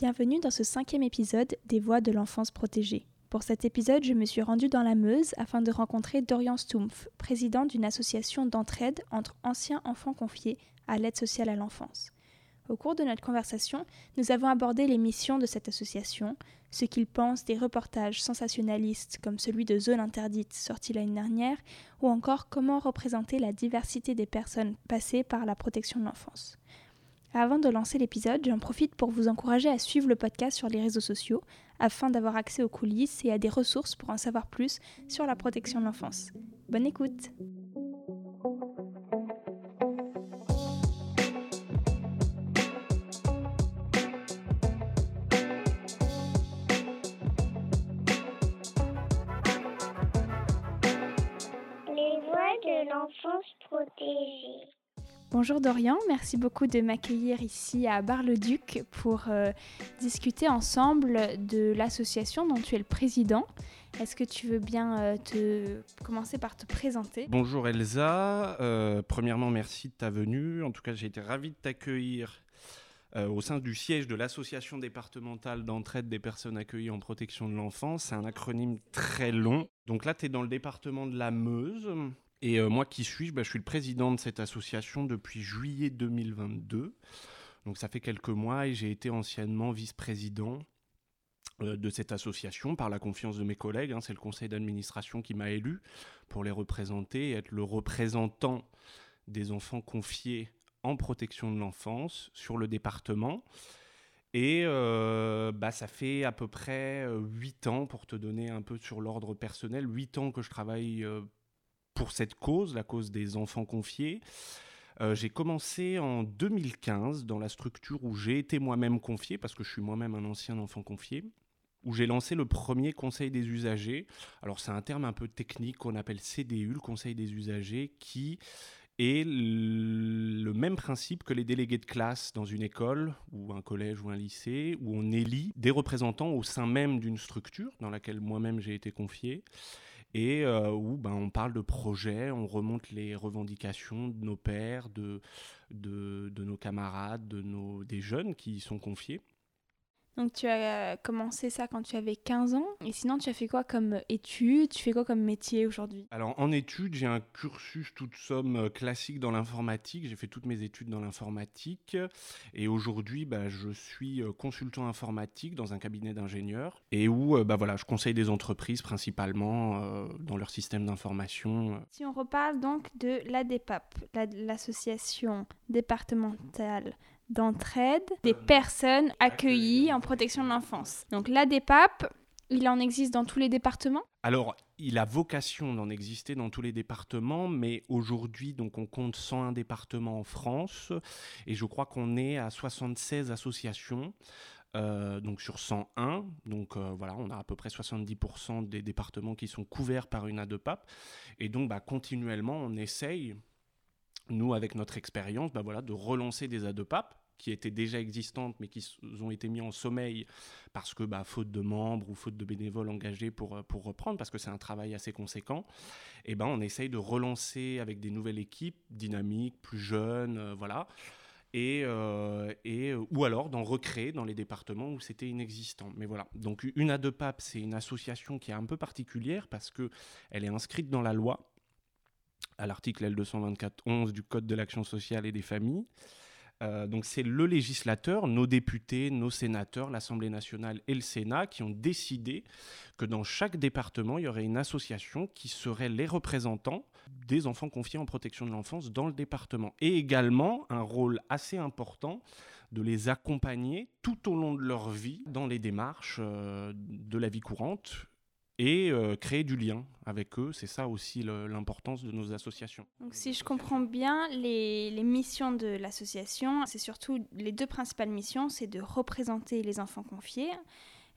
Bienvenue dans ce cinquième épisode des Voix de l'enfance protégée. Pour cet épisode, je me suis rendue dans la Meuse afin de rencontrer Dorian Stumpf, président d'une association d'entraide entre anciens enfants confiés à l'aide sociale à l'enfance. Au cours de notre conversation, nous avons abordé les missions de cette association, ce qu'il pense des reportages sensationnalistes comme celui de Zone interdite sorti l'année dernière, ou encore comment représenter la diversité des personnes passées par la protection de l'enfance. Avant de lancer l'épisode, j'en profite pour vous encourager à suivre le podcast sur les réseaux sociaux afin d'avoir accès aux coulisses et à des ressources pour en savoir plus sur la protection de l'enfance. Bonne écoute Les voix de l'enfance protégée. Bonjour Dorian, merci beaucoup de m'accueillir ici à Bar-le-Duc pour euh, discuter ensemble de l'association dont tu es le président. Est-ce que tu veux bien euh, te commencer par te présenter? Bonjour Elsa, Euh, premièrement merci de ta venue. En tout cas j'ai été ravi de t'accueillir au sein du siège de l'association départementale d'entraide des personnes accueillies en protection de l'enfance. C'est un acronyme très long. Donc là tu es dans le département de la Meuse. Et euh, moi qui suis-je Bah, Je suis le président de cette association depuis juillet 2022. Donc ça fait quelques mois et j'ai été anciennement vice-président euh, de cette association par la confiance de mes collègues. hein. C'est le conseil d'administration qui m'a élu pour les représenter et être le représentant des enfants confiés en protection de l'enfance sur le département. Et euh, bah, ça fait à peu près 8 ans, pour te donner un peu sur l'ordre personnel, 8 ans que je travaille pour cette cause, la cause des enfants confiés. Euh, j'ai commencé en 2015 dans la structure où j'ai été moi-même confié, parce que je suis moi-même un ancien enfant confié, où j'ai lancé le premier conseil des usagers. Alors c'est un terme un peu technique qu'on appelle CDU, le conseil des usagers, qui est le même principe que les délégués de classe dans une école ou un collège ou un lycée, où on élit des représentants au sein même d'une structure dans laquelle moi-même j'ai été confié et euh, où ben, on parle de projets, on remonte les revendications de nos pères, de, nos camarades, de nos, des jeunes qui y sont confiés. Donc tu as commencé ça quand tu avais 15 ans. Et sinon tu as fait quoi comme études? Tu fais quoi comme métier aujourd'hui? Alors en études, j'ai un cursus toute somme euh, classique dans l'informatique. J'ai fait toutes mes études dans l'informatique. Et aujourd'hui, bah, je suis euh, consultant informatique dans un cabinet d'ingénieurs. Et où euh, bah, voilà, je conseille des entreprises principalement euh, dans leur système d'information. Si on reparle donc de l'ADEPAP, la- l'association départementale d'entraide des personnes accueillies en protection de l'enfance. Donc l'ADEPAP, il en existe dans tous les départements? Alors, il a vocation d'en exister dans tous les départements, mais aujourd'hui, donc, on compte 101 départements en France, et je crois qu'on est à 76 associations. euh, donc sur 101, donc euh, voilà, on a à peu près 70% des départements qui sont couverts par une ADEPAP, et donc bah, continuellement on essaye, nous avec notre expérience, bah, voilà, de relancer des ADEPAP qui étaient déjà existantes mais qui ont été mis en sommeil parce que bah, faute de membres ou faute de bénévoles engagés pour, euh, pour reprendre, parce que c'est un travail assez conséquent, et ben on essaye de relancer avec des nouvelles équipes dynamiques, plus jeunes, euh, voilà, et, euh, et, ou alors d'en recréer dans les départements où c'était inexistant. Mais voilà, donc une ADEPAP, c'est une association qui est un peu particulière parce que elle est inscrite dans la loi à l'article L224-11 du Code de l'action sociale et des familles. Euh, donc c'est le législateur, nos députés, nos sénateurs, l'Assemblée nationale et le Sénat qui ont décidé que dans chaque département, il y aurait une association qui serait les représentants des enfants confiés en protection de l'enfance dans le département. Et également un rôle assez important de les accompagner tout au long de leur vie dans les démarches euh, de la vie courante et euh, créer du lien avec eux. C'est ça aussi l'importance de nos associations. Donc si je comprends bien, les, missions de l'association, c'est surtout les deux principales missions, c'est de représenter les enfants confiés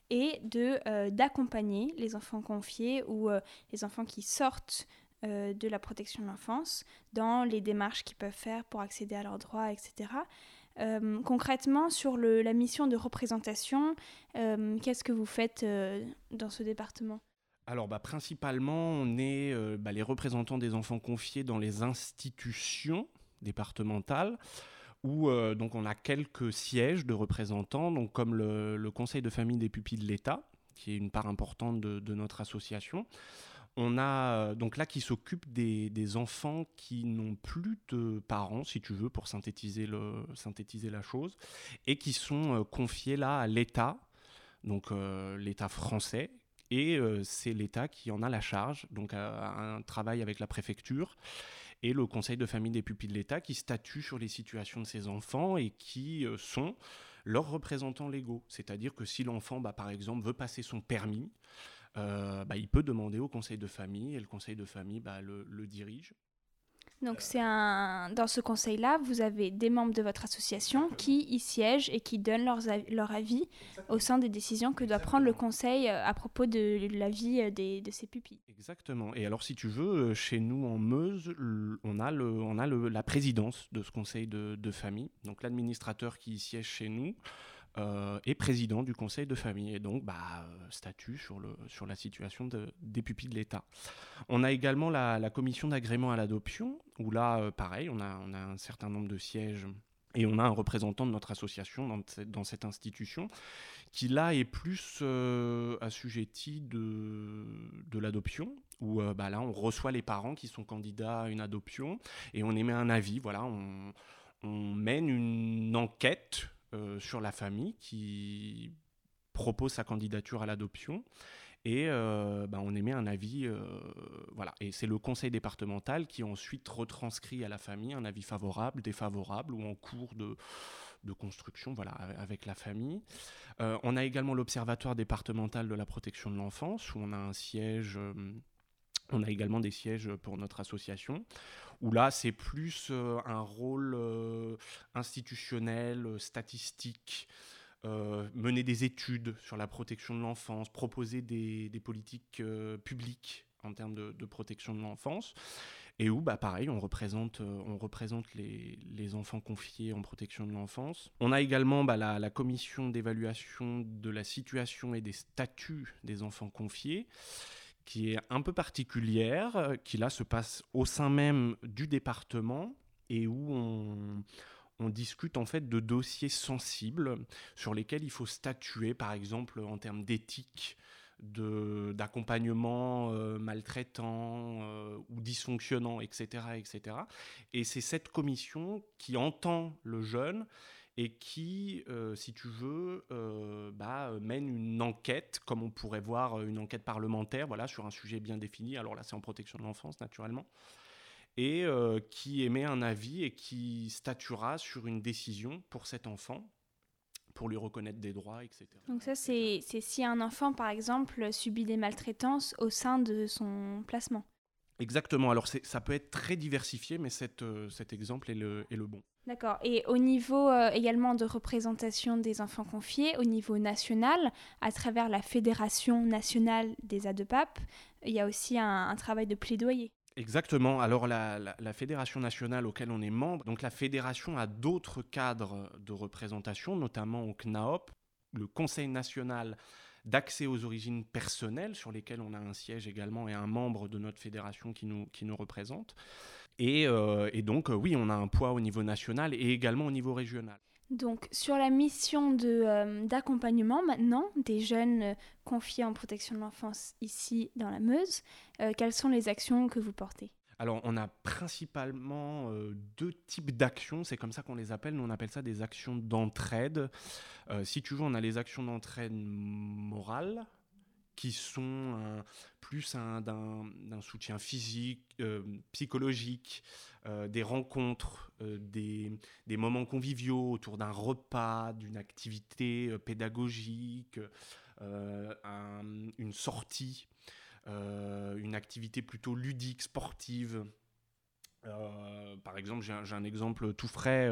et de euh, d'accompagner les enfants confiés ou euh, les enfants qui sortent de la protection de l'enfance dans les démarches qu'ils peuvent faire pour accéder à leurs droits, etc. Concrètement, sur la mission de représentation, qu'est-ce que vous faites dans ce département? Alors, bah, principalement, on est euh, bah, les représentants des enfants confiés dans les institutions départementales où donc on a quelques sièges de représentants, donc comme le, Conseil de famille des pupilles de l'État, qui est une part importante de, notre association. On a donc là qui s'occupe des, enfants qui n'ont plus de parents, si tu veux, pour synthétiser la chose, et qui sont confiés là à l'État, donc l'État français, et c'est l'État qui en a la charge, donc un travail avec la préfecture et le conseil de famille des pupilles de l'État qui statue sur les situations de ces enfants et qui sont leurs représentants légaux. C'est-à-dire que si l'enfant, bah, par exemple, veut passer son permis, bah, il peut demander au conseil de famille et le conseil de famille bah, le dirige. Donc c'est un dans ce conseil-là, vous avez des membres de votre association qui y siègent et qui donnent leurs leur avis au sein des décisions que doit prendre le conseil euh, à propos de la vie euh, des, de ses pupilles. Exactement. Et alors si tu veux, euh, chez nous en Meuse, on a, le, on a le, la présidence de ce conseil de, de famille. Donc l'administrateur qui y siège chez nous euh, est président du conseil de famille et donc bah, euh, statut sur, la situation des pupilles de l'État. On a également la, commission d'agrément à l'adoption, où là, euh, pareil, on a, un certain nombre de sièges et on a un représentant de notre association dans, cette institution qui là est plus assujetti de, l'adoption, où bah, là on reçoit les parents qui sont candidats à une adoption et on émet un avis, voilà, on mène une enquête euh, sur la famille qui propose sa candidature à l'adoption et euh, bah, on émet un avis, euh, voilà. Et c'est le conseil départemental qui ensuite retranscrit à la famille un avis favorable, défavorable ou en cours de, construction, voilà, avec la famille. on a également l'observatoire départemental de la protection de l'enfance où on a un siège. On a également des sièges pour notre association où là, c'est plus euh, un rôle euh, institutionnel, euh, statistique, mener des études sur la protection de l'enfance, proposer des, politiques publiques en termes de, protection de l'enfance et où, bah, pareil, on représente, on représente les, enfants confiés en protection de l'enfance. On a également bah, la, commission d'évaluation de la situation et des statuts des enfants confiés, qui est un peu particulière, euh, qui là se passe au sein même du département et où on, discute en fait de dossiers sensibles sur lesquels il faut statuer, par exemple en termes d'éthique, d'accompagnement euh, maltraitant euh, ou dysfonctionnant, etc. etc. Et c'est cette commission qui entend le jeune et qui, euh, si tu veux, euh, bah, mène une enquête, comme on pourrait voir euh, une enquête parlementaire, voilà, sur un sujet bien défini. Alors là, c'est en protection de l'enfance, naturellement, et qui émet un avis et qui statuera sur une décision pour cet enfant pour lui reconnaître des droits, etc. Donc ça, c'est si un enfant, par exemple, subit des maltraitances au sein de son placement. Exactement. Alors ça peut être très diversifié, mais cet exemple est le, est le bon. D'accord. Et au niveau euh, également de représentation des enfants confiés, au niveau national, à travers la Fédération nationale des ADEPAP, il y a aussi un, travail de plaidoyer. Exactement. Alors la, la, fédération nationale auquel on est membre, donc la fédération a d'autres cadres de représentation, notamment au CNAOP, le Conseil national d'accès aux origines personnelles, sur lesquelles on a un siège également et un membre de notre fédération qui nous, qui nous représente. Et, euh, donc, euh, oui, on a un poids au niveau national et également au niveau régional. Donc, sur la mission euh, d'accompagnement maintenant des jeunes confiés en protection de l'enfance ici dans la Meuse, quelles sont les actions que vous portez? Alors, on a principalement deux types d'actions, c'est comme ça qu'on les appelle, nous on appelle ça des actions d'entraide. si tu veux, on a les actions d'entraide morale, qui sont plus d'un soutien physique, euh, psychologique, euh, des rencontres, euh, des, moments conviviaux autour d'un repas, d'une activité pédagogique, une sortie, une activité plutôt ludique, sportive. par exemple, j'ai un, un, exemple tout frais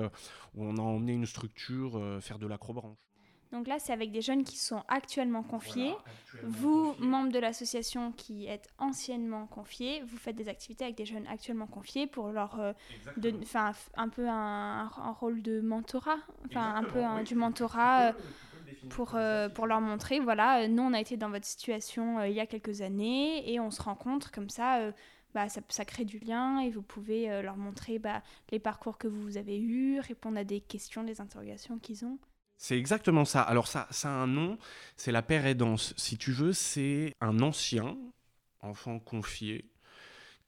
où on a emmené une structure faire de l'acrobranche. Donc là, c'est avec des jeunes qui sont actuellement confiés. vous, membre de l'association qui êtes anciennement confiés, vous faites des activités avec des jeunes actuellement confiés pour leur, euh, un peu un, rôle de mentorat, enfin un peu du mentorat. Euh, pour, euh, pour leur montrer, voilà, nous on a été dans votre situation il y a quelques années et on se rencontre comme ça bah, ça, crée du lien et vous pouvez euh, leur montrer bah, les parcours que vous avez eus, répondre à des questions, des interrogations qu'ils ont. C'est exactement ça. Alors ça, ça a un nom, c'est la paire aidance. Si tu veux, c'est un ancien enfant confié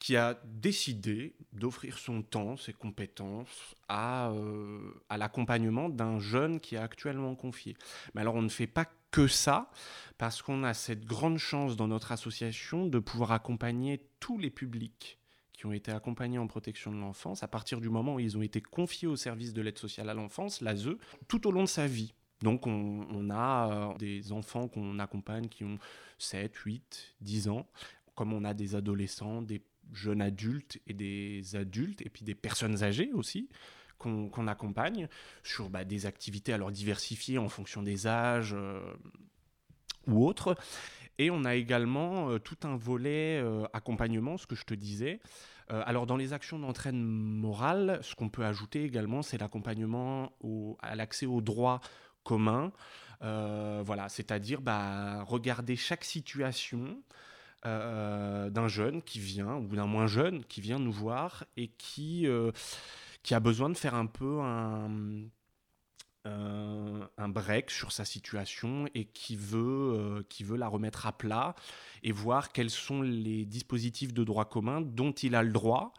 qui a décidé d'offrir son temps, ses compétences à, euh, à l'accompagnement d'un jeune qui est actuellement confié. Mais alors on ne fait pas que ça, parce qu'on a cette grande chance dans notre association de pouvoir accompagner tous les publics qui ont été accompagnés en protection de l'enfance à partir du moment où ils ont été confiés au service de l'aide sociale à l'enfance, l'ASE, tout au long de sa vie. Donc on, a euh, des enfants qu'on accompagne qui ont 7, 8, 10 ans, comme on a des adolescents, des jeunes adultes et des adultes, et puis des personnes âgées aussi, qu'on accompagne sur bah, des activités alors diversifiées en fonction des âges euh, ou autres. Et on a également euh, tout un volet euh, accompagnement, ce que je te disais. alors dans les actions d'entraîne morale, ce qu'on peut ajouter également, c'est l'accompagnement à l'accès aux droits communs. voilà, c'est-à-dire bah, regarder chaque situation, euh, d'un jeune qui vient, ou d'un moins jeune, qui vient nous voir et qui, euh, qui a besoin de faire un peu un, un break sur sa situation et qui veut, euh, qui veut la remettre à plat et voir quels sont les dispositifs de droit commun dont il a le droit.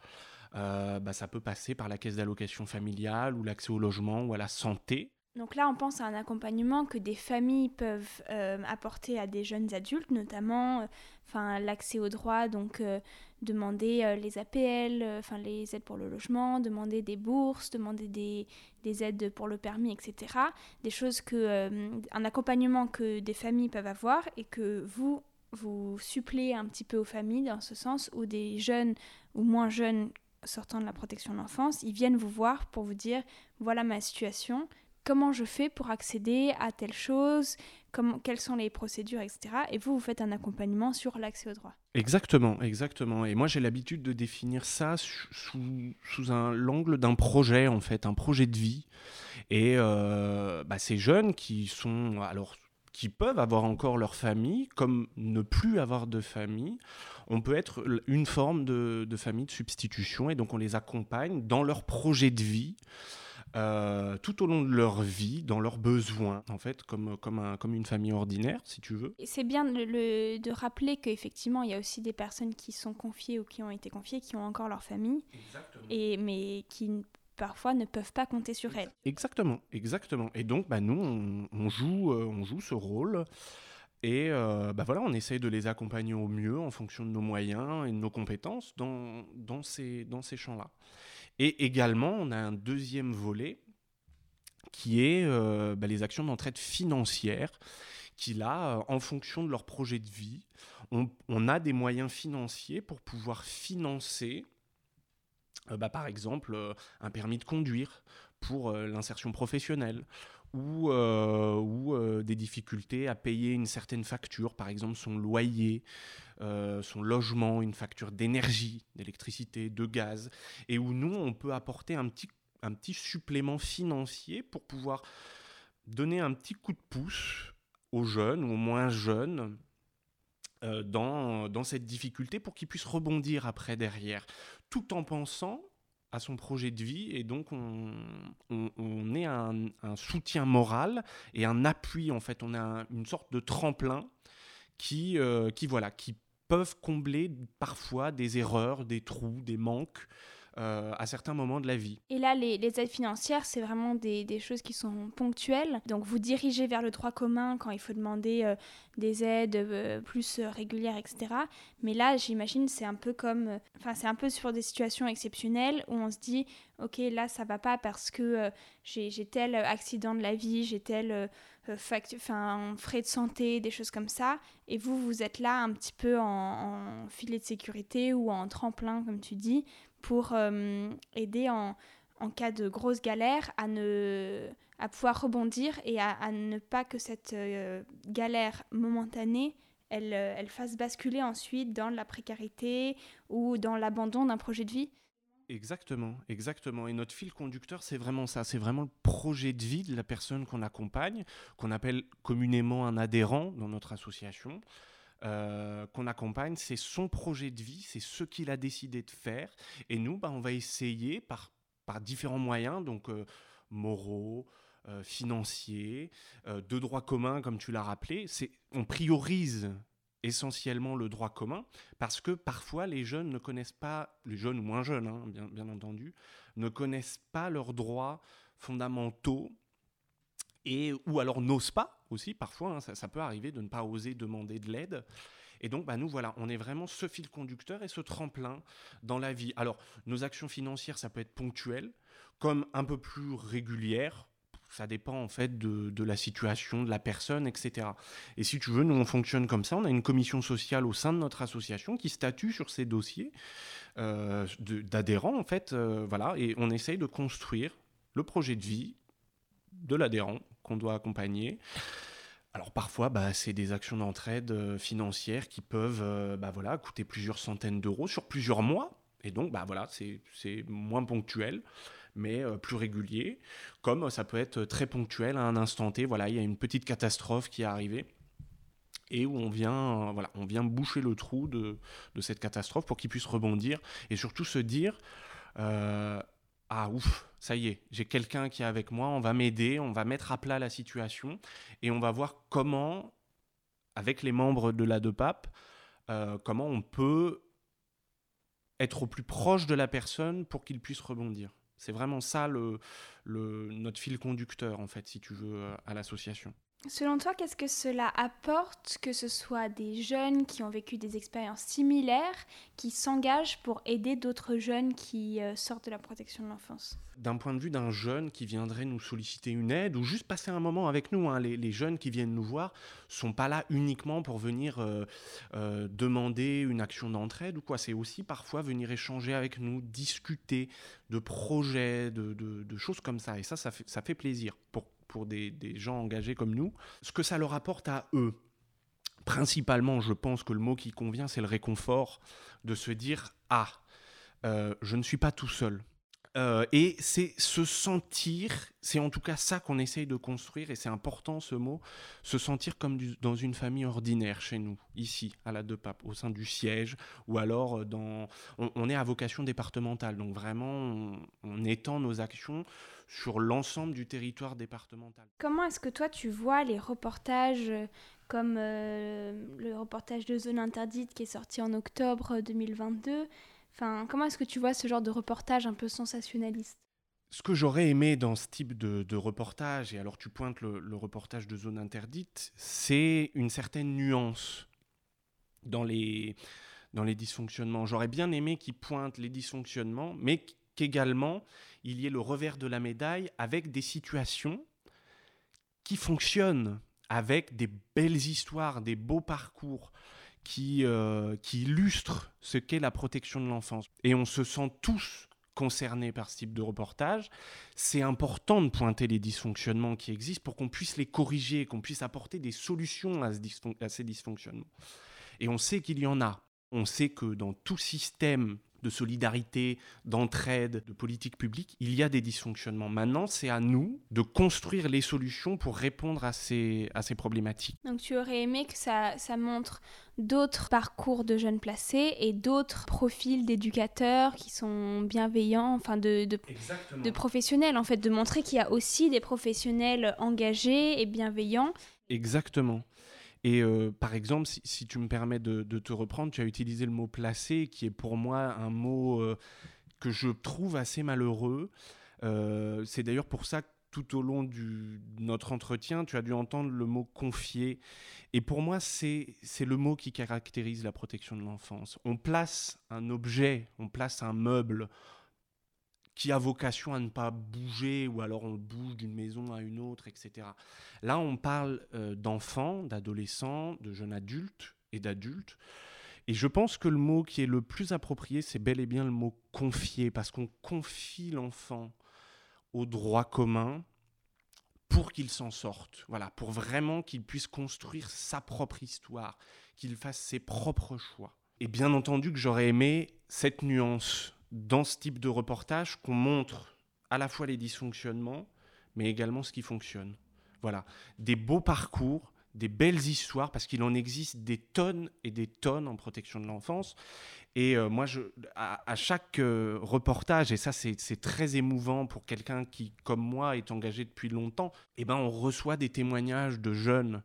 bah, ça peut passer par la caisse d'allocation familiale ou l'accès au logement ou à la santé. Donc là, on pense à un accompagnement que des familles peuvent euh, apporter à des jeunes adultes, notamment euh, l'accès aux droits, donc euh, demander les APL, les aides pour le logement, demander des bourses, demander des, des aides pour le permis, etc. Des choses que, un accompagnement que des familles peuvent avoir et que vous, vous suppléez un petit peu aux familles dans ce sens où des jeunes ou moins jeunes sortant de la protection de l'enfance, ils viennent vous voir pour vous dire voilà ma situation, comment je fais pour accéder à telle chose, quelles sont les procédures, etc. Et vous, vous faites un accompagnement sur l'accès au droit. Exactement, exactement. Et moi, j'ai l'habitude de définir ça sous, un l'angle d'un projet, en fait, un projet de vie. Et euh, bah, ces jeunes qui sont, alors, qui peuvent avoir encore leur famille, comme ne plus avoir de famille, on peut être une forme de famille de substitution. Et donc, on les accompagne dans leur projet de vie. Euh, tout au long de leur vie, dans leurs besoins, en fait, comme, comme, un, comme une famille ordinaire, si tu veux. C'est bien le, de rappeler qu'effectivement, il y a aussi des personnes qui sont confiées ou qui ont été confiées, qui ont encore leur famille, et, mais qui parfois ne peuvent pas compter sur elles. Exactement, exactement. Et donc, bah, nous, on, joue, euh, on joue ce rôle. Et euh, bah voilà, on essaye de les accompagner au mieux en fonction de nos moyens et de nos compétences dans, dans ces, dans ces champs-là. Et également, on a un deuxième volet qui est euh, bah, les actions d'entraide financière, qui là, euh, en fonction de leur projet de vie, on, a des moyens financiers pour pouvoir financer, euh, bah, par exemple, un permis de conduire pour l'insertion professionnelle, ou, ou des difficultés à payer une certaine facture, par exemple son loyer, euh, son logement, une facture d'énergie, d'électricité, de gaz, et où nous, on peut apporter un petit, un petit supplément financier pour pouvoir donner un petit coup de pouce aux jeunes ou aux moins jeunes euh, dans, dans cette difficulté pour qu'ils puissent rebondir après derrière, tout en pensant à son projet de vie et donc on, on, est un, un, soutien moral et un appui en fait. On a une sorte de tremplin qui, euh, qui voilà qui peuvent combler parfois des erreurs, des trous, des manques euh, à certains moments de la vie. Et là, les, aides financières, c'est vraiment des, choses qui sont ponctuelles. Donc, vous dirigez vers le droit commun quand il faut demander euh, des aides euh, plus régulières, etc. Mais là, j'imagine, c'est un peu comme, enfin, c'est un peu sur des situations exceptionnelles où on se dit, ok, là, ça va pas parce que j'ai tel accident de la vie, j'ai tel frais de santé, des choses comme ça. Et vous, vous êtes là un petit peu en, filet de sécurité ou en tremplin, comme tu dis, pour euh, aider en, cas de grosse galère à, ne, à pouvoir rebondir et à, ne pas que cette euh, galère momentanée elle, elle, fasse basculer ensuite dans la précarité ou dans l'abandon d'un projet de vie. Exactement, exactement. Et notre fil conducteur, c'est vraiment ça. C'est vraiment le projet de vie de la personne qu'on accompagne, qu'on appelle communément un adhérent dans notre association. Euh, qu'on accompagne, c'est son projet de vie, c'est ce qu'il a décidé de faire. Et nous, bah, on va essayer par, par différents moyens, donc euh, moraux, euh, financiers, de droit commun, comme tu l'as rappelé. On priorise essentiellement le droit commun parce que parfois les jeunes ne connaissent pas, les jeunes ou moins jeunes, hein, bien, bien entendu, ne connaissent pas leurs droits fondamentaux et ou alors n'osent pas aussi parfois, hein, ça, peut arriver de ne pas oser demander de l'aide. Et donc, bah, nous, voilà, on est vraiment ce fil conducteur et ce tremplin dans la vie. Alors, nos actions financières, ça peut être ponctuel, comme un peu plus régulière. Ça dépend en fait de, la situation, de la personne, etc. Et si tu veux, nous, on fonctionne comme ça. On a une commission sociale au sein de notre association qui statue sur ces dossiers euh, d'adhérents, en fait. Euh, voilà, et on essaye de construire le projet de vie de l'adhérent qu'on doit accompagner. Alors parfois, bah, c'est des actions d'entraide euh, financières qui peuvent euh, bah, voilà, coûter plusieurs centaines d'euros sur plusieurs mois. Et donc, bah, voilà, c'est moins ponctuel, mais euh, plus régulier. Comme ça peut être très ponctuel à un instant T. Voilà, il y a une petite catastrophe qui est arrivée et où on vient, voilà, on vient boucher le trou de, de cette catastrophe pour qu'il puisse rebondir et surtout se dire ah ouf, ça y est, j'ai quelqu'un qui est avec moi, on va m'aider, on va mettre à plat la situation et on va voir comment, avec les membres de la DEPAP, euh, comment on peut être au plus proche de la personne pour qu'il puisse rebondir. C'est vraiment ça le, notre fil conducteur, en fait, si tu veux, à l'association. Selon toi, qu'est-ce que cela apporte que ce soit des jeunes qui ont vécu des expériences similaires, qui s'engagent pour aider d'autres jeunes qui euh, sortent de la protection de l'enfance? D'un point de vue d'un jeune qui viendrait nous solliciter une aide ou juste passer un moment avec nous, hein, les, jeunes qui viennent nous voir sont pas là uniquement pour venir euh, euh, demander une action d'entraide ou quoi. C'est aussi parfois venir échanger avec nous, discuter de projets, de, choses comme ça. Et ça, ça fait, ça fait plaisir pour pour des, gens engagés comme nous, ce que ça leur apporte à eux. Principalement, je pense que le mot qui convient, c'est le réconfort de se dire Ah, euh, je ne suis pas tout seul. Euh, et c'est se sentir, c'est en tout cas ça qu'on essaye de construire, et c'est important ce mot, se sentir comme dans une famille ordinaire chez nous, ici, à la De Pape, au sein du siège, ou alors euh, dans... On, est à vocation départementale, donc vraiment, on étend nos actions sur l'ensemble du territoire départemental. Comment est-ce que toi tu vois les reportages euh, comme le reportage de Zone Interdite qui est sorti en octobre 2022 Enfin, comment est-ce que tu vois ce genre de reportage un peu sensationnaliste? Ce que j'aurais aimé dans ce type de, reportage, et alors tu pointes le, reportage de Zone Interdite, c'est une certaine nuance dans les, dans les dysfonctionnements. J'aurais bien aimé qu'ils pointent les dysfonctionnements, mais qu'également il y ait le revers de la médaille avec des situations qui fonctionnent, avec des belles histoires, des beaux parcours qui, euh, qui illustrent ce qu'est la protection de l'enfance. Et on se sent tous concernés par ce type de reportage. C'est important de pointer les dysfonctionnements qui existent pour qu'on puisse les corriger, qu'on puisse apporter des solutions à, à ces dysfonctionnements. Et on sait qu'il y en a. On sait que dans tout système de solidarité, d'entraide, de politique publique, il y a des dysfonctionnements. Maintenant, c'est à nous de construire les solutions pour répondre à ces, à ces problématiques. Donc tu aurais aimé que ça, ça montre d'autres parcours de jeunes placés et d'autres profils d'éducateurs qui sont bienveillants, enfin de, de, de, professionnels, en fait, de montrer qu'il y a aussi des professionnels engagés et bienveillants. Exactement. Et euh, par exemple, si, tu me permets de, te reprendre, tu as utilisé le mot placé, qui est pour moi un mot euh, que je trouve assez malheureux. Euh, c'est d'ailleurs pour ça que tout au long de notre entretien, tu as dû entendre le mot confier. Et pour moi, c'est le mot qui caractérise la protection de l'enfance. On place un objet, on place un meuble qui a vocation à ne pas bouger, ou alors on bouge d'une maison à une autre, etc. Là, on parle euh, d'enfants, d'adolescents, de jeunes adultes et d'adultes. Et je pense que le mot qui est le plus approprié, c'est bel et bien le mot confier, parce qu'on confie l'enfant au droit commun pour qu'il s'en sorte, voilà, pour vraiment qu'il puisse construire sa propre histoire, qu'il fasse ses propres choix. Et bien entendu que j'aurais aimé cette nuance dans ce type de reportage qu'on montre à la fois les dysfonctionnements, mais également ce qui fonctionne. Voilà, des beaux parcours, des belles histoires, parce qu'il en existe des tonnes et des tonnes en protection de l'enfance. Et euh, moi, à, chaque euh, reportage, et ça c'est très émouvant pour quelqu'un qui, comme moi, est engagé depuis longtemps, eh ben, on reçoit des témoignages de jeunes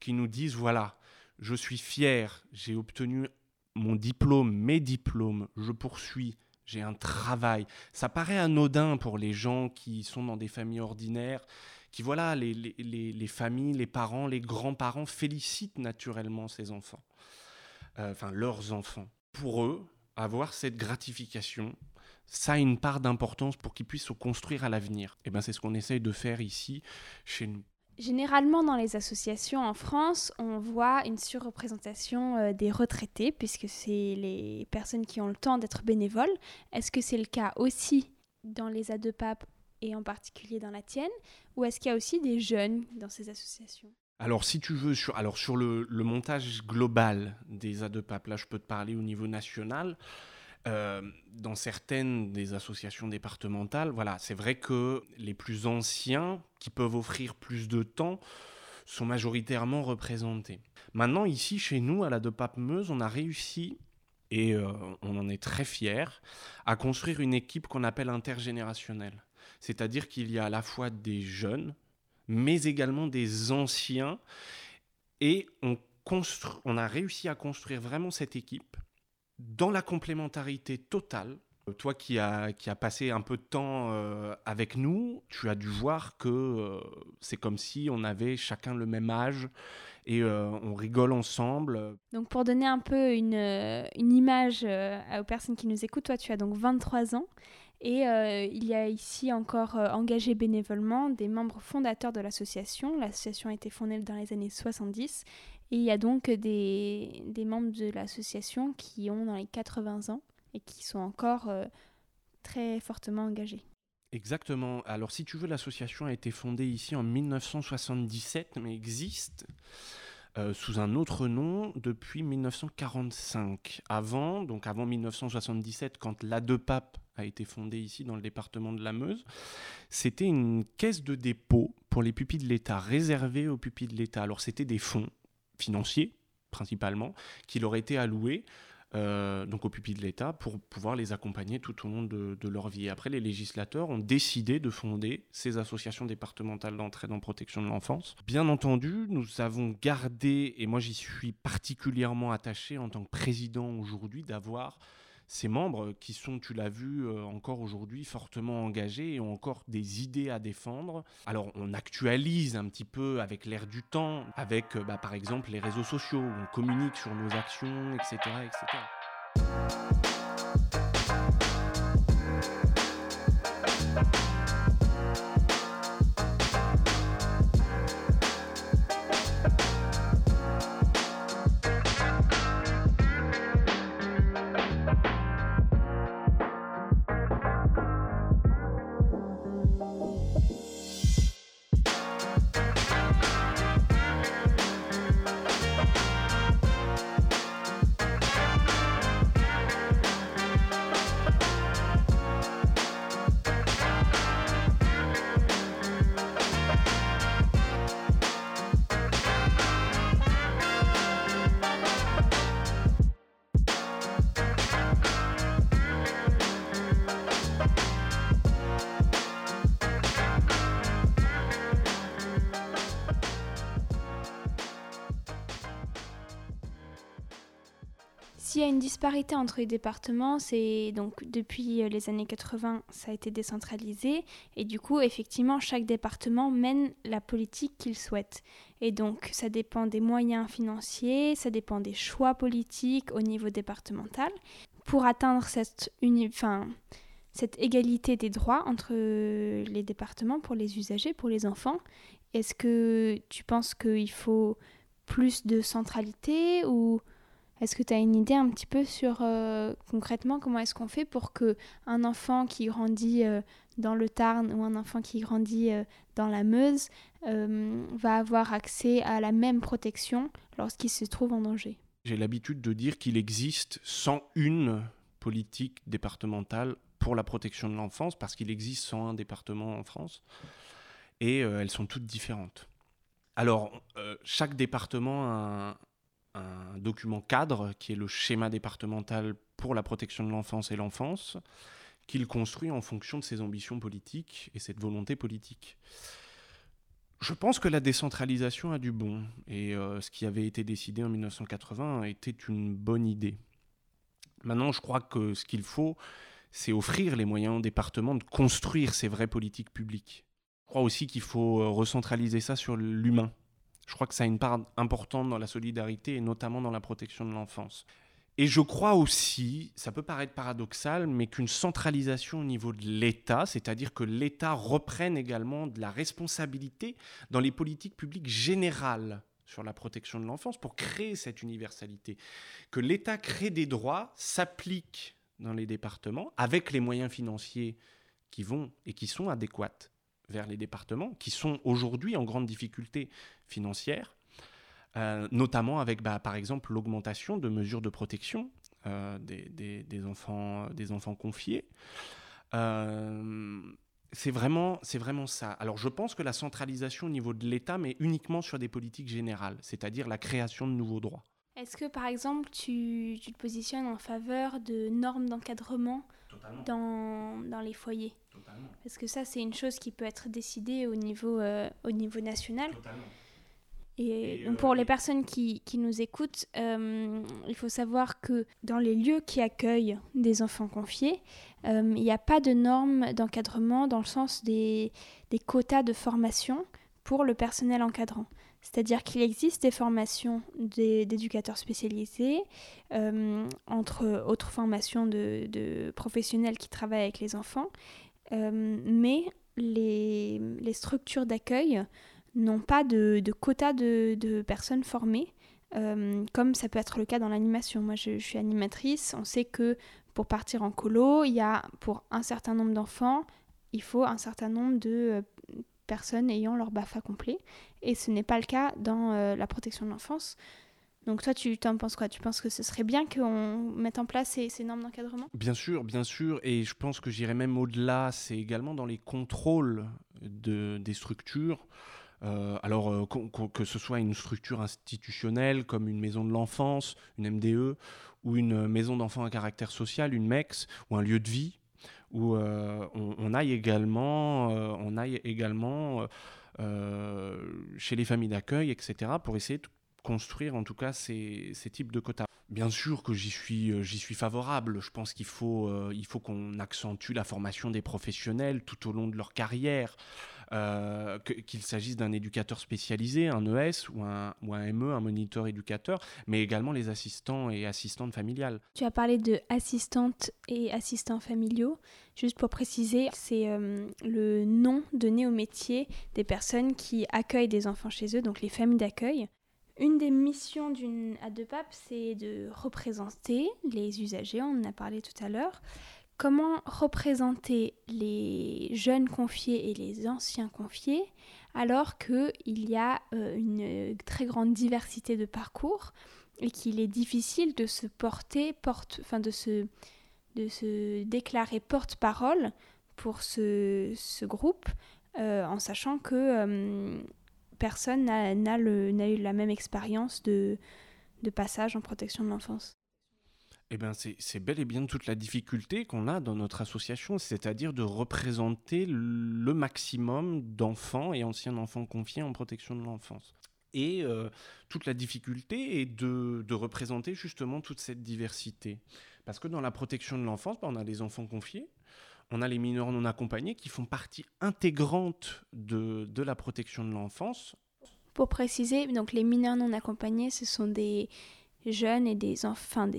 qui nous disent, voilà, je suis fier, j'ai obtenu mon diplôme, mes diplômes, je poursuis, j'ai un travail. Ça paraît anodin pour les gens qui sont dans des familles ordinaires, qui, voilà, les, les, les familles, les parents, les grands-parents félicitent naturellement ces enfants, euh, enfin leurs enfants. Pour eux, avoir cette gratification, ça a une part d'importance pour qu'ils puissent se construire à l'avenir. Et ben c'est ce qu'on essaye de faire ici, chez nous. Généralement, dans les associations en France, on voit une surreprésentation euh, des retraités, puisque c'est les personnes qui ont le temps d'être bénévoles. Est-ce que c'est le cas aussi dans les ADEPAP et en particulier dans la tienne Ou est-ce qu'il y a aussi des jeunes dans ces associations? Alors, si tu veux, sur, alors, sur le, montage global des ADEPAP, là, je peux te parler au niveau national. Euh, dans certaines des associations départementales, voilà, c'est vrai que les plus anciens, qui peuvent offrir plus de temps, sont majoritairement représentés. Maintenant, ici, chez nous, à la de Meuse, on a réussi, et euh, on en est très fiers, à construire une équipe qu'on appelle intergénérationnelle. C'est-à-dire qu'il y a à la fois des jeunes, mais également des anciens, et on a réussi à construire vraiment cette équipe dans la complémentarité totale, euh, toi qui as, qui a passé un peu de temps euh, avec nous, tu as dû voir que euh, c'est comme si on avait chacun le même âge et on rigole ensemble. Donc pour donner un peu une, une image aux personnes qui nous écoutent, toi tu as donc 23 ans et il y a ici encore engagé bénévolement des membres fondateurs de l'association. L'association a été fondée dans les années 70 et il y a donc des, membres de l'association qui ont dans les 80 ans et qui sont encore euh, très fortement engagés. Exactement. Alors si tu veux, l'association a été fondée ici en 1977, mais existe euh, sous un autre nom depuis 1945. Avant, donc avant 1977, quand l'ADEPAP a été fondée ici dans le département de la Meuse, c'était une caisse de dépôt pour les pupilles de l'État, réservée aux pupilles de l'État. Alors c'était des fonds financiers principalement, qui leur étaient alloués euh, donc aux pupilles de l'État pour pouvoir les accompagner tout au long de, leur vie. Après, les législateurs ont décidé de fonder ces associations départementales d'entraide en protection de l'enfance. Bien entendu, nous avons gardé, et moi j'y suis particulièrement attaché en tant que président aujourd'hui, d'avoir ces membres qui sont, tu l'as vu, euh, encore aujourd'hui fortement engagés et ont encore des idées à défendre. Alors on actualise un petit peu avec l'air du temps, avec euh, bah, par exemple les réseaux sociaux, on communique sur nos actions, etc. etc. a une disparité entre les départements, c'est donc depuis euh, les années 80, ça a été décentralisé et du coup, effectivement, chaque département mène la politique qu'il souhaite. Et donc, ça dépend des moyens financiers, ça dépend des choix politiques au niveau départemental. Pour atteindre cette, cette égalité des droits entre les départements pour les usagers, pour les enfants, est-ce que tu penses qu'il faut plus de centralité ou est-ce que tu as une idée un petit peu sur euh, concrètement comment est-ce qu'on fait pour que un enfant qui grandit euh, dans le Tarn ou un enfant qui grandit euh, dans la Meuse va avoir accès à la même protection lorsqu'il se trouve en danger? J'ai l'habitude de dire qu'il existe 101 politique départementale pour la protection de l'enfance parce qu'il existe 101 départements en France et elles sont toutes différentes. Alors, chaque département a un, document cadre qui est le schéma départemental pour la protection de l'enfance et l'enfance, qu'il construit en fonction de ses ambitions politiques et cette volonté politique. Je pense que la décentralisation a du bon, et ce qui avait été décidé en 1980 était une bonne idée. Maintenant, je crois que ce qu'il faut, c'est offrir les moyens aux départements de construire ces vraies politiques publiques. Je crois aussi qu'il faut euh, recentraliser ça sur l'humain. Je crois que ça a une part importante dans la solidarité et notamment dans la protection de l'enfance. Et je crois aussi, ça peut paraître paradoxal, mais qu'une centralisation au niveau de l'État, c'est-à-dire que l'État reprenne également de la responsabilité dans les politiques publiques générales sur la protection de l'enfance pour créer cette universalité. Que l'État crée des droits, s'applique dans les départements, avec les moyens financiers qui vont et qui sont adéquats vers les départements, qui sont aujourd'hui en grande difficulté financière, euh, notamment avec, bah, par exemple, l'augmentation de mesures de protection euh, des, enfants, des enfants confiés. Euh, c'est vraiment, c'est vraiment ça. Alors je pense que la centralisation au niveau de l'État, mais uniquement sur des politiques générales, c'est-à-dire la création de nouveaux droits. Est-ce que par exemple tu, te positionnes en faveur de normes d'encadrement dans, dans, les foyers Totalement. Parce que ça c'est une chose qui peut être décidée au niveau, euh, au niveau national. Totalement. Et, euh, pour les personnes qui, qui nous écoutent, euh, il faut savoir que dans les lieux qui accueillent des enfants confiés, il n'y a pas de normes d'encadrement dans le sens des, des quotas de formation pour le personnel encadrant. C'est-à-dire qu'il existe des formations d'éducateurs spécialisés, euh, entre autres formations de, professionnels qui travaillent avec les enfants, euh, mais les, structures d'accueil n'ont pas de, quota de, personnes formées, euh, comme ça peut être le cas dans l'animation. Moi, je, je, suis animatrice, on sait que pour partir en colo, il y a pour un certain nombre d'enfants, il faut un certain nombre de personnes ayant leur BAFA complet. Et ce n'est pas le cas dans euh, la protection de l'enfance. Donc toi, tu t'en penses quoi? Tu penses que ce serait bien qu'on mette en place ces, normes d'encadrement? Bien sûr, bien sûr. Et je pense que j'irais même au-delà. C'est également dans les contrôles de, des structures. Euh, alors euh, que ce soit une structure institutionnelle comme une maison de l'enfance, une MDE, ou une maison d'enfants à caractère social, une MEX, ou un lieu de vie, où euh, on, aille également, euh, on aille également euh, chez les familles d'accueil, etc., pour essayer de construire en tout cas ces, types de quotas. Bien sûr que j'y suis, j'y suis favorable. Je pense qu'il faut, il faut qu'on accentue la formation des professionnels tout au long de leur carrière. Euh, qu'il s'agisse d'un éducateur spécialisé, un ES ou un, ME, un moniteur éducateur, mais également les assistants et assistantes familiales. Tu as parlé de assistantes et assistants familiaux. Juste pour préciser, c'est euh, le nom donné au métier des personnes qui accueillent des enfants chez eux, donc les familles d'accueil. Une des missions d'une ADEPAP, c'est de représenter les usagers, on en a parlé tout à l'heure, comment représenter les jeunes confiés et les anciens confiés alors qu'il y a euh, une très grande diversité de parcours et qu'il est difficile de se porter porte enfin de se de se déclarer porte-parole pour ce, groupe euh, en sachant que euh, personne n'a eu la même expérience de passage en protection de l'enfance. Eh bien, c'est bel et bien toute la difficulté qu'on a dans notre association, c'est-à-dire de représenter le maximum d'enfants et anciens enfants confiés en protection de l'enfance. Et euh, toute la difficulté est de, représenter justement toute cette diversité. Parce que dans la protection de l'enfance, bah, on a les enfants confiés, on a les mineurs non accompagnés qui font partie intégrante de, de la protection de l'enfance. Pour préciser, donc les mineurs non accompagnés, ce sont des, jeunes et des enfants,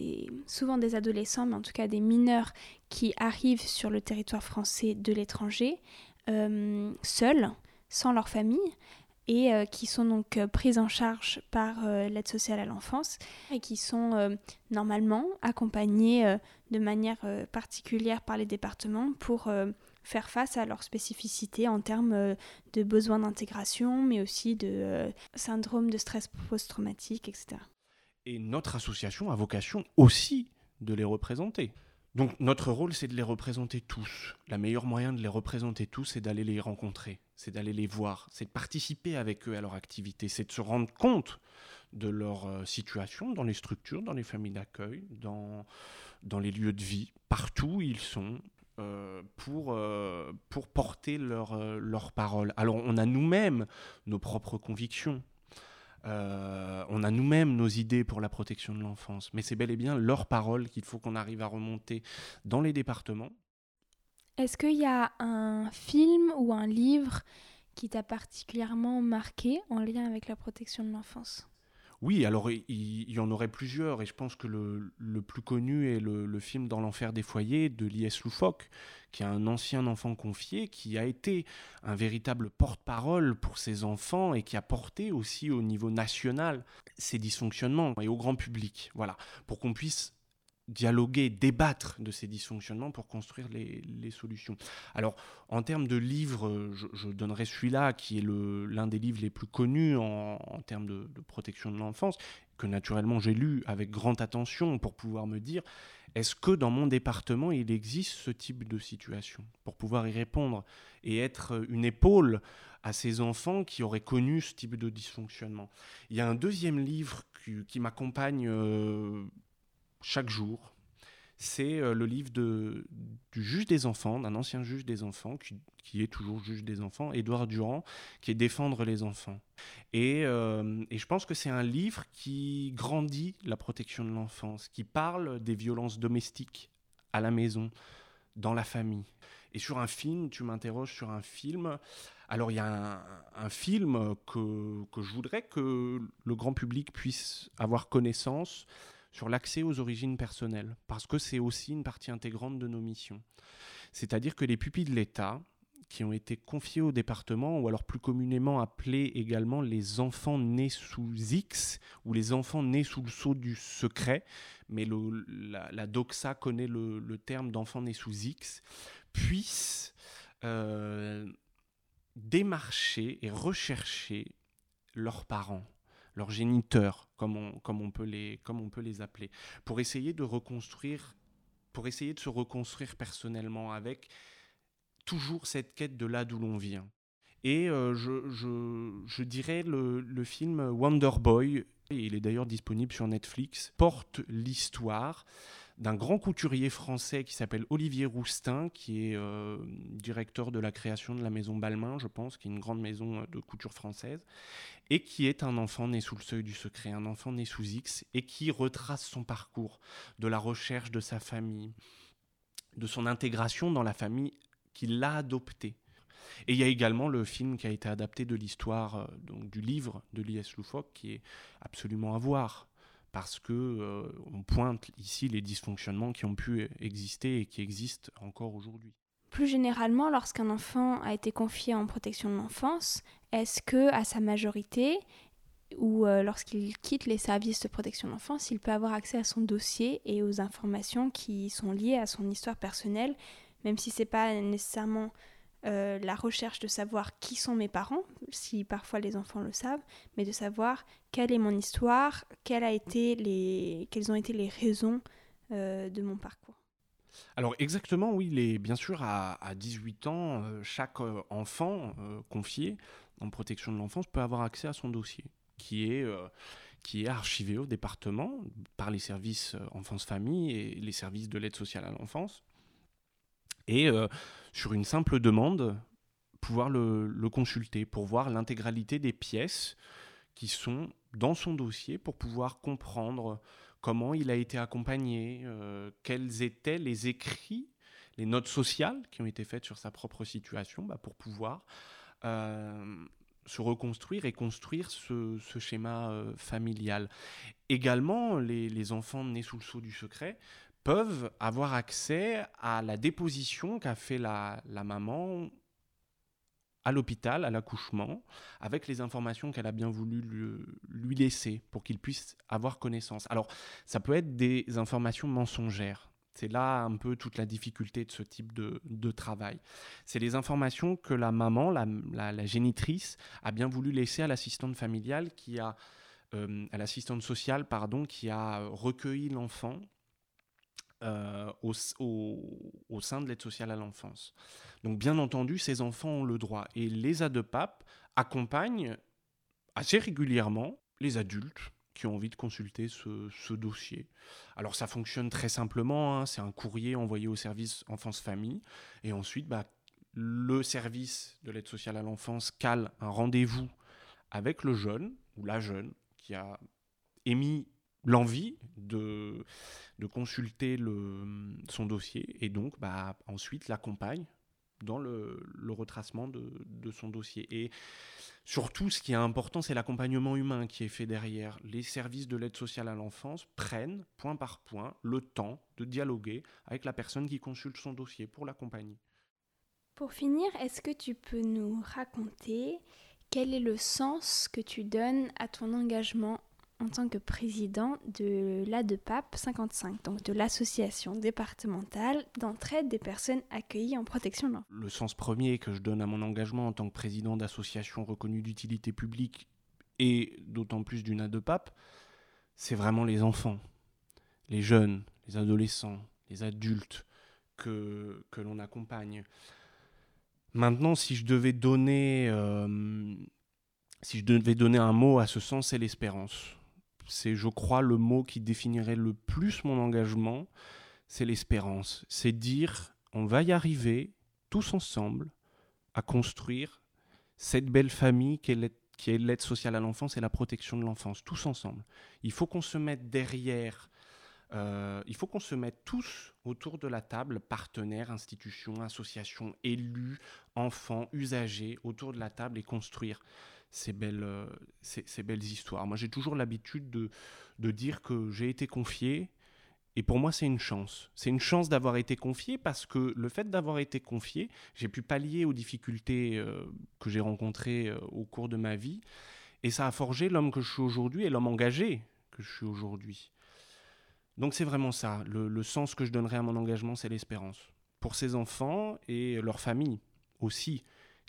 souvent des adolescents, mais en tout cas des mineurs qui arrivent sur le territoire français de l'étranger, euh, seuls, sans leur famille, et euh, qui sont donc euh, pris en charge par l'aide sociale à l'enfance et qui sont normalement accompagnés de manière particulière par les départements pour faire face à leurs spécificités en termes de besoins d'intégration, mais aussi de syndrome de stress post-traumatique, etc. Et notre association a vocation aussi de les représenter. Donc notre rôle, c'est de les représenter tous. La meilleure moyen de les représenter tous, c'est d'aller les rencontrer, c'est d'aller les voir, c'est de participer avec eux à leur activité, c'est de se rendre compte de leur euh, situation dans les structures, dans les familles d'accueil, dans, dans les lieux de vie, partout où ils sont, euh, pour, euh, pour porter leur, leur parole. Alors on a nous-mêmes nos propres convictions, on a nous-mêmes nos idées pour la protection de l'enfance, mais c'est bel et bien leur parole qu'il faut qu'on arrive à remonter dans les départements. Est-ce qu'il y a un film ou un livre qui t'a particulièrement marqué en lien avec la protection de l'enfance? Oui, alors il, y en aurait plusieurs, et je pense que le, plus connu est le, film Dans l'enfer des foyers de Lies Loufoque, qui est un ancien enfant confié, qui a été un véritable porte-parole pour ses enfants et qui a porté aussi au niveau national ces dysfonctionnements et au grand public, voilà, pour qu'on puisse dialoguer, débattre de ces dysfonctionnements pour construire les, solutions. Alors, en termes de livres, je, donnerai celui-là, qui est l'un des livres les plus connus en, termes de, protection de l'enfance, que naturellement j'ai lu avec grande attention pour pouvoir me dire, est-ce que dans mon département, il existe ce type de situation? Pour pouvoir y répondre et être une épaule à ces enfants qui auraient connu ce type de dysfonctionnement. Il y a un deuxième livre qui, m'accompagne euh, chaque jour. C'est euh, le livre du juge des enfants, d'un ancien juge des enfants, qui, est toujours juge des enfants, Édouard Durand, qui est Défendre les enfants. Et, euh, et je pense que c'est un livre qui grandit la protection de l'enfance, qui parle des violences domestiques à la maison, dans la famille. Et sur un film, tu m'interroges sur un film. Alors il y a un, un film que, que, je voudrais que le grand public puisse avoir connaissance sur l'accès aux origines personnelles, parce que c'est aussi une partie intégrante de nos missions. C'est-à-dire que les pupilles de l'État, qui ont été confiés au département, ou alors plus communément appelés également les enfants nés sous X, ou les enfants nés sous le sceau du secret, mais la, doxa connaît le, terme d'enfants nés sous X, puissent euh, démarcher et rechercher leurs parents leurs géniteurs, comme on, peut, les, appeler, pour essayer de reconstruire, pour essayer de se reconstruire personnellement avec toujours cette quête de là d'où l'on vient. Et euh, je, dirais le, le film Wonder Boy, il est d'ailleurs disponible sur Netflix, porte l'histoire d'un grand couturier français qui s'appelle Olivier Roustin, qui est euh, directeur de la création de la maison Balmain, je pense, qui est une grande maison euh, de couture française, et qui est un enfant né sous le seuil du secret, un enfant né sous X, et qui retrace son parcours de la recherche de sa famille, de son intégration dans la famille qui l'a adopté. Et il y a également le film qui a été adapté de l'histoire, euh, donc du livre de L.S. Loufoque, qui est absolument à voir parce que euh, on pointe ici les dysfonctionnements qui ont pu exister et qui existent encore aujourd'hui. Plus généralement, lorsqu'un enfant a été confié en protection de l'enfance, est-ce que à sa majorité ou euh, lorsqu'il quitte les services de protection de l'enfance, il peut avoir accès à son dossier et aux informations qui sont liées à son histoire personnelle, même si c'est pas nécessairement euh, la recherche de savoir qui sont mes parents, si parfois les enfants le savent, mais de savoir quelle est mon histoire, quelles, a été les, quelles ont été les raisons euh, de mon parcours. Alors exactement, oui, bien sûr, à, 18 ans, euh, chaque enfant confié en protection de l'enfance peut avoir accès à son dossier, qui est, qui est archivé au département par les services enfance-famille et les services de l'aide sociale à l'enfance. Et sur une simple demande, pouvoir le, consulter pour voir l'intégralité des pièces qui sont dans son dossier pour pouvoir comprendre comment il a été accompagné, euh, quels étaient les écrits, les notes sociales qui ont été faites sur sa propre situation bah, pour pouvoir euh, se reconstruire et construire ce, schéma euh, familial. Également, les, les, enfants nés sous le sceau du secret peuvent avoir accès à la déposition qu'a fait la, maman à l'hôpital, à l'accouchement, avec les informations qu'elle a bien voulu lui, laisser pour qu'il puisse avoir connaissance. Alors, ça peut être des informations mensongères. C'est là un peu toute la difficulté de ce type de, travail. C'est les informations que la maman, la, génitrice, a bien voulu laisser à l'assistante familiale qui a, euh, à l'assistante sociale, pardon, qui a recueilli l'enfant euh, au, sein de l'aide sociale à l'enfance. Donc bien entendu, ces enfants ont le droit. Et les ADEPAP accompagnent assez régulièrement les adultes qui ont envie de consulter ce, dossier. Alors ça fonctionne très simplement, hein. c'est un courrier envoyé au service enfance-famille, et ensuite bah, le service de l'aide sociale à l'enfance cale un rendez-vous avec le jeune ou la jeune qui a émis l'envie de, de consulter le, son dossier et donc bah, ensuite l'accompagne dans le, retracement de, son dossier. Et surtout, ce qui est important, c'est l'accompagnement humain qui est fait derrière. Les services de l'aide sociale à l'enfance prennent, point par point, le temps de dialoguer avec la personne qui consulte son dossier pour l'accompagner. Pour finir, est-ce que tu peux nous raconter quel est le sens que tu donnes à ton engagement en tant que président de l'ADEPAP 55, donc de l'association départementale d'entraide des personnes accueillies en protection de l'enfance. Le sens premier que je donne à mon engagement en tant que président d'association reconnue d'utilité publique et d'autant plus d'une ADEPAP, c'est vraiment les enfants, les jeunes, les adolescents, les adultes que, que l'on accompagne. Maintenant, si je devais donner, euh, si je devais donner un mot à ce sens, c'est l'espérance c'est, je crois, le mot qui définirait le plus mon engagement, c'est l'espérance. C'est dire, on va y arriver tous ensemble à construire cette belle famille qui est l'aide sociale à l'enfance et la protection de l'enfance, tous ensemble. Il faut qu'on se mette derrière, euh, il faut qu'on se mette tous autour de la table, partenaires, institutions, associations, élus, enfants, usagers, autour de la table et construire ces belles, euh, ces, belles histoires. Moi, j'ai toujours l'habitude de, de dire que j'ai été confié, et pour moi, c'est une chance. C'est une chance d'avoir été confié parce que le fait d'avoir été confié, j'ai pu pallier aux difficultés euh, que j'ai rencontrées euh, au cours de ma vie, et ça a forgé l'homme que je suis aujourd'hui et l'homme engagé que je suis aujourd'hui. Donc c'est vraiment ça. Le, le, sens que je donnerai à mon engagement, c'est l'espérance. Pour ces enfants et leurs familles aussi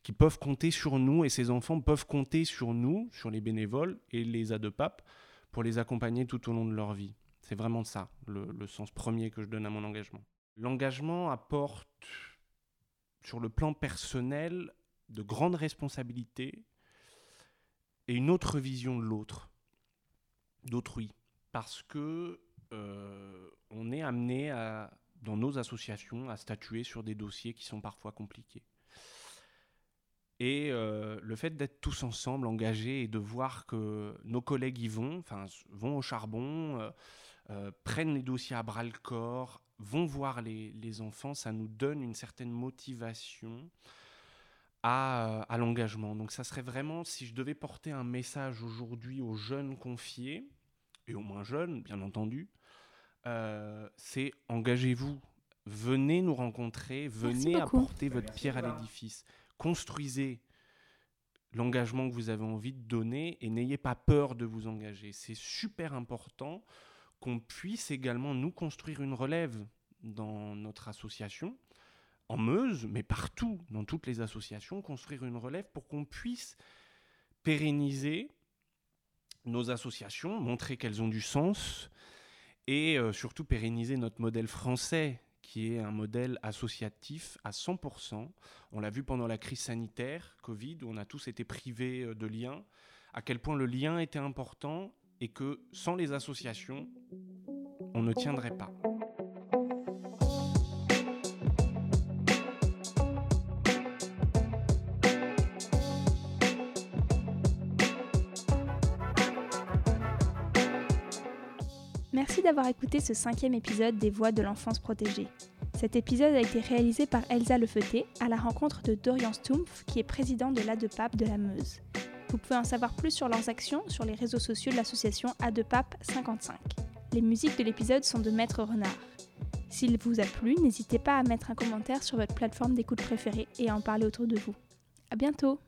qui peuvent compter sur nous et ces enfants peuvent compter sur nous, sur les bénévoles et les ADEPAP pour les accompagner tout au long de leur vie. C'est vraiment ça, le, sens premier que je donne à mon engagement. L'engagement apporte, sur le plan personnel, de grandes responsabilités et une autre vision de l'autre, d'autrui. Parce que euh, on est amené dans nos associations à statuer sur des dossiers qui sont parfois compliqués. Et euh, le fait d'être tous ensemble, engagés, et de voir que nos collègues y vont, enfin, vont au charbon, euh, euh, prennent les dossiers à bras le corps, vont voir les, les enfants, ça nous donne une certaine motivation à, à l'engagement. Donc ça serait vraiment, si je devais porter un message aujourd'hui aux jeunes confiés, et aux moins jeunes, bien entendu, c'est engagez-vous, venez nous rencontrer, venez apporter votre pierre à l'édifice construisez l'engagement que vous avez envie de donner et n'ayez pas peur de vous engager. C'est super important qu'on puisse également nous construire une relève dans notre association, en Meuse, mais partout, dans toutes les associations, construire une relève pour qu'on puisse pérenniser nos associations, montrer qu'elles ont du sens et euh, surtout pérenniser notre modèle français qui est un modèle associatif à 100%. On l'a vu pendant la crise sanitaire, Covid, où on a tous été privés euh, de liens, à quel point le lien était important et que sans les associations, on ne tiendrait pas. D'avoir écouté ce cinquième épisode des Voix de l'enfance protégée. Cet épisode a été réalisé par Elsa Lefeuté à la rencontre de Dorian Stumpf, qui est président de l'ADEPAP de la Meuse. Vous pouvez en savoir plus sur leurs actions sur les réseaux sociaux de l'association ADEPAP 55. Les musiques de l'épisode sont de Maître Renard. S'il vous a plu, n'hésitez pas à mettre un commentaire sur votre plateforme d'écoute préférée et à en parler autour de vous. À bientôt!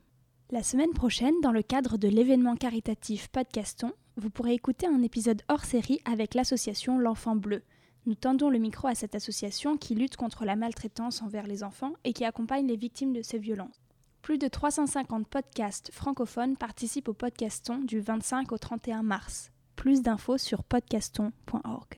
La semaine prochaine, dans le cadre de l'événement caritatif Podcaston, vous pourrez écouter un épisode hors série avec l'association L'Enfant Bleu. Nous tendons le micro à cette association qui lutte contre la maltraitance envers les enfants et qui accompagne les victimes de ces violences. Plus de 350 podcasts francophones participent au Podcaston du 25 au 31 mars. Plus d'infos sur podcaston.org.